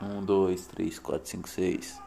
1, 2, 3, 4, 5, 6.